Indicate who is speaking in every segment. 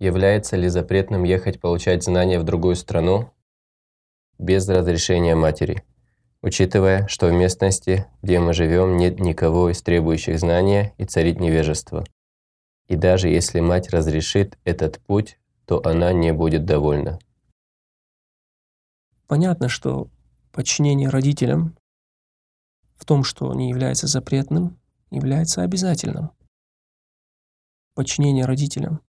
Speaker 1: Является ли запретным ехать получать знания в другую страну без разрешения матери? Учитывая, что в местности, где мы живем, нет никого из требующих знания и царит невежество. И даже если мать разрешит этот путь, то она не будет довольна.
Speaker 2: Понятно, что подчинение родителям в том, что не является запретным, является обязательным. Подчинение родителям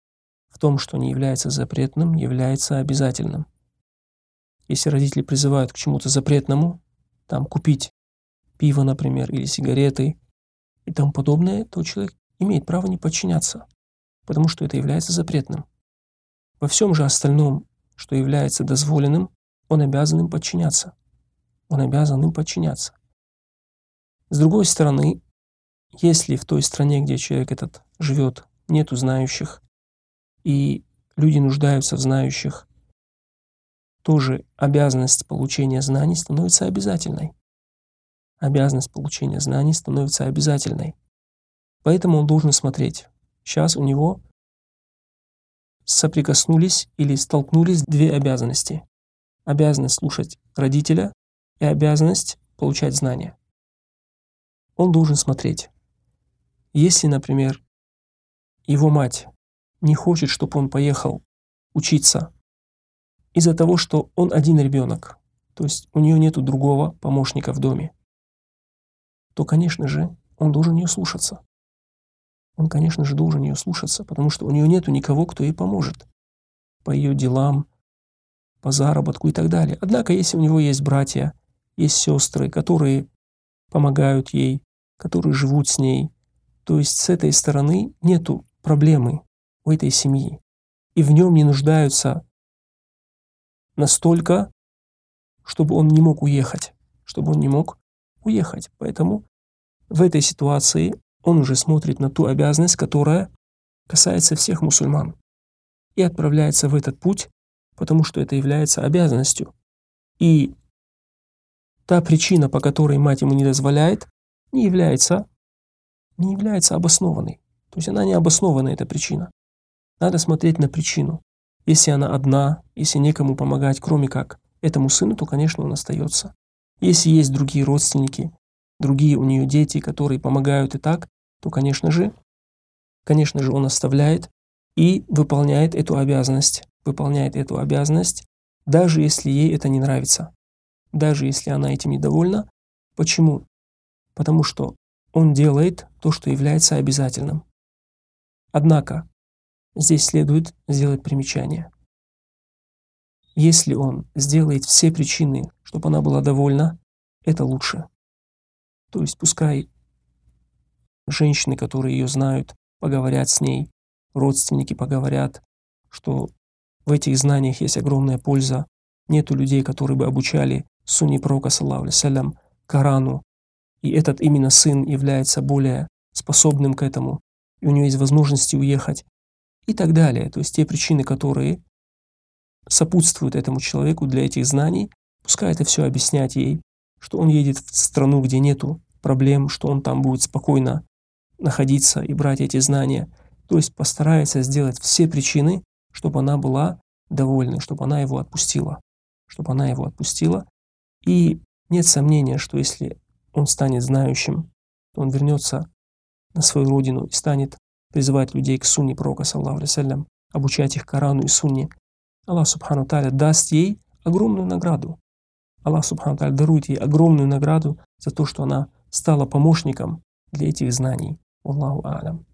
Speaker 2: в том, что не является запретным, является обязательным. Если родители призывают к чему-то запретному, там купить пиво, например, или сигареты и тому подобное, то человек имеет право не подчиняться, потому что это является запретным. Во всем же остальном, что является дозволенным, он обязан им подчиняться. Он обязан им подчиняться. С другой стороны, если в той стране, где человек этот живет, нету знающих, и люди нуждаются в знающих, тоже обязанность получения знаний становится обязательной. Обязанность получения знаний становится обязательной. Поэтому он должен смотреть. Сейчас у него соприкоснулись или столкнулись две обязанности. Обязанность слушать родителя и обязанность получать знания. Он должен смотреть. Если, например, его мать не хочет, чтобы он поехал учиться из-за того, что он один ребенок, то есть у нее нет другого помощника в доме, то, конечно же, он должен ее слушаться. Он, конечно же, должен ее слушаться, потому что у нее нет никого, кто ей поможет по ее делам, по заработку и так далее. Однако, если у него есть братья, есть сестры, которые помогают ей, которые живут с ней, то есть с этой стороны нету проблемы у этой семьи. И в нем не нуждаются настолько, чтобы он не мог уехать, чтобы он не мог уехать. Поэтому в этой ситуации он уже смотрит на ту обязанность, которая касается всех мусульман, и отправляется в этот путь, потому что это является обязанностью. И та причина, по которой мать ему не дозволяет, не является, не является обоснованной. То есть она не обоснована, эта причина. Надо смотреть на причину. Если она одна, если некому помогать, кроме как этому сыну, то, конечно, он остается. Если есть другие родственники, другие у нее дети, которые помогают и так, то, конечно же, конечно же, он оставляет и выполняет эту обязанность. Выполняет эту обязанность, даже если ей это не нравится. Даже если она этим недовольна. Почему? Потому что он делает то, что является обязательным. Однако, Здесь следует сделать примечание. Если он сделает все причины, чтобы она была довольна, это лучше. То есть пускай женщины, которые ее знают, поговорят с ней, родственники поговорят, что в этих знаниях есть огромная польза. Нету людей, которые бы обучали сунни пророка, салям, Корану. И этот именно сын является более способным к этому. И у него есть возможности уехать и так далее. То есть те причины, которые сопутствуют этому человеку для этих знаний, пускай это все объяснять ей, что он едет в страну, где нету проблем, что он там будет спокойно находиться и брать эти знания. То есть постарается сделать все причины, чтобы она была довольна, чтобы она его отпустила. Чтобы она его отпустила. И нет сомнения, что если он станет знающим, то он вернется на свою родину и станет призывать людей к сунне пророка, саллаху алейсалям, обучать их Корану и сунне, Аллах Субхану Таля даст ей огромную награду. Аллах Субхану Таля дарует ей огромную награду за то, что она стала помощником для этих знаний. Аллаху Алям.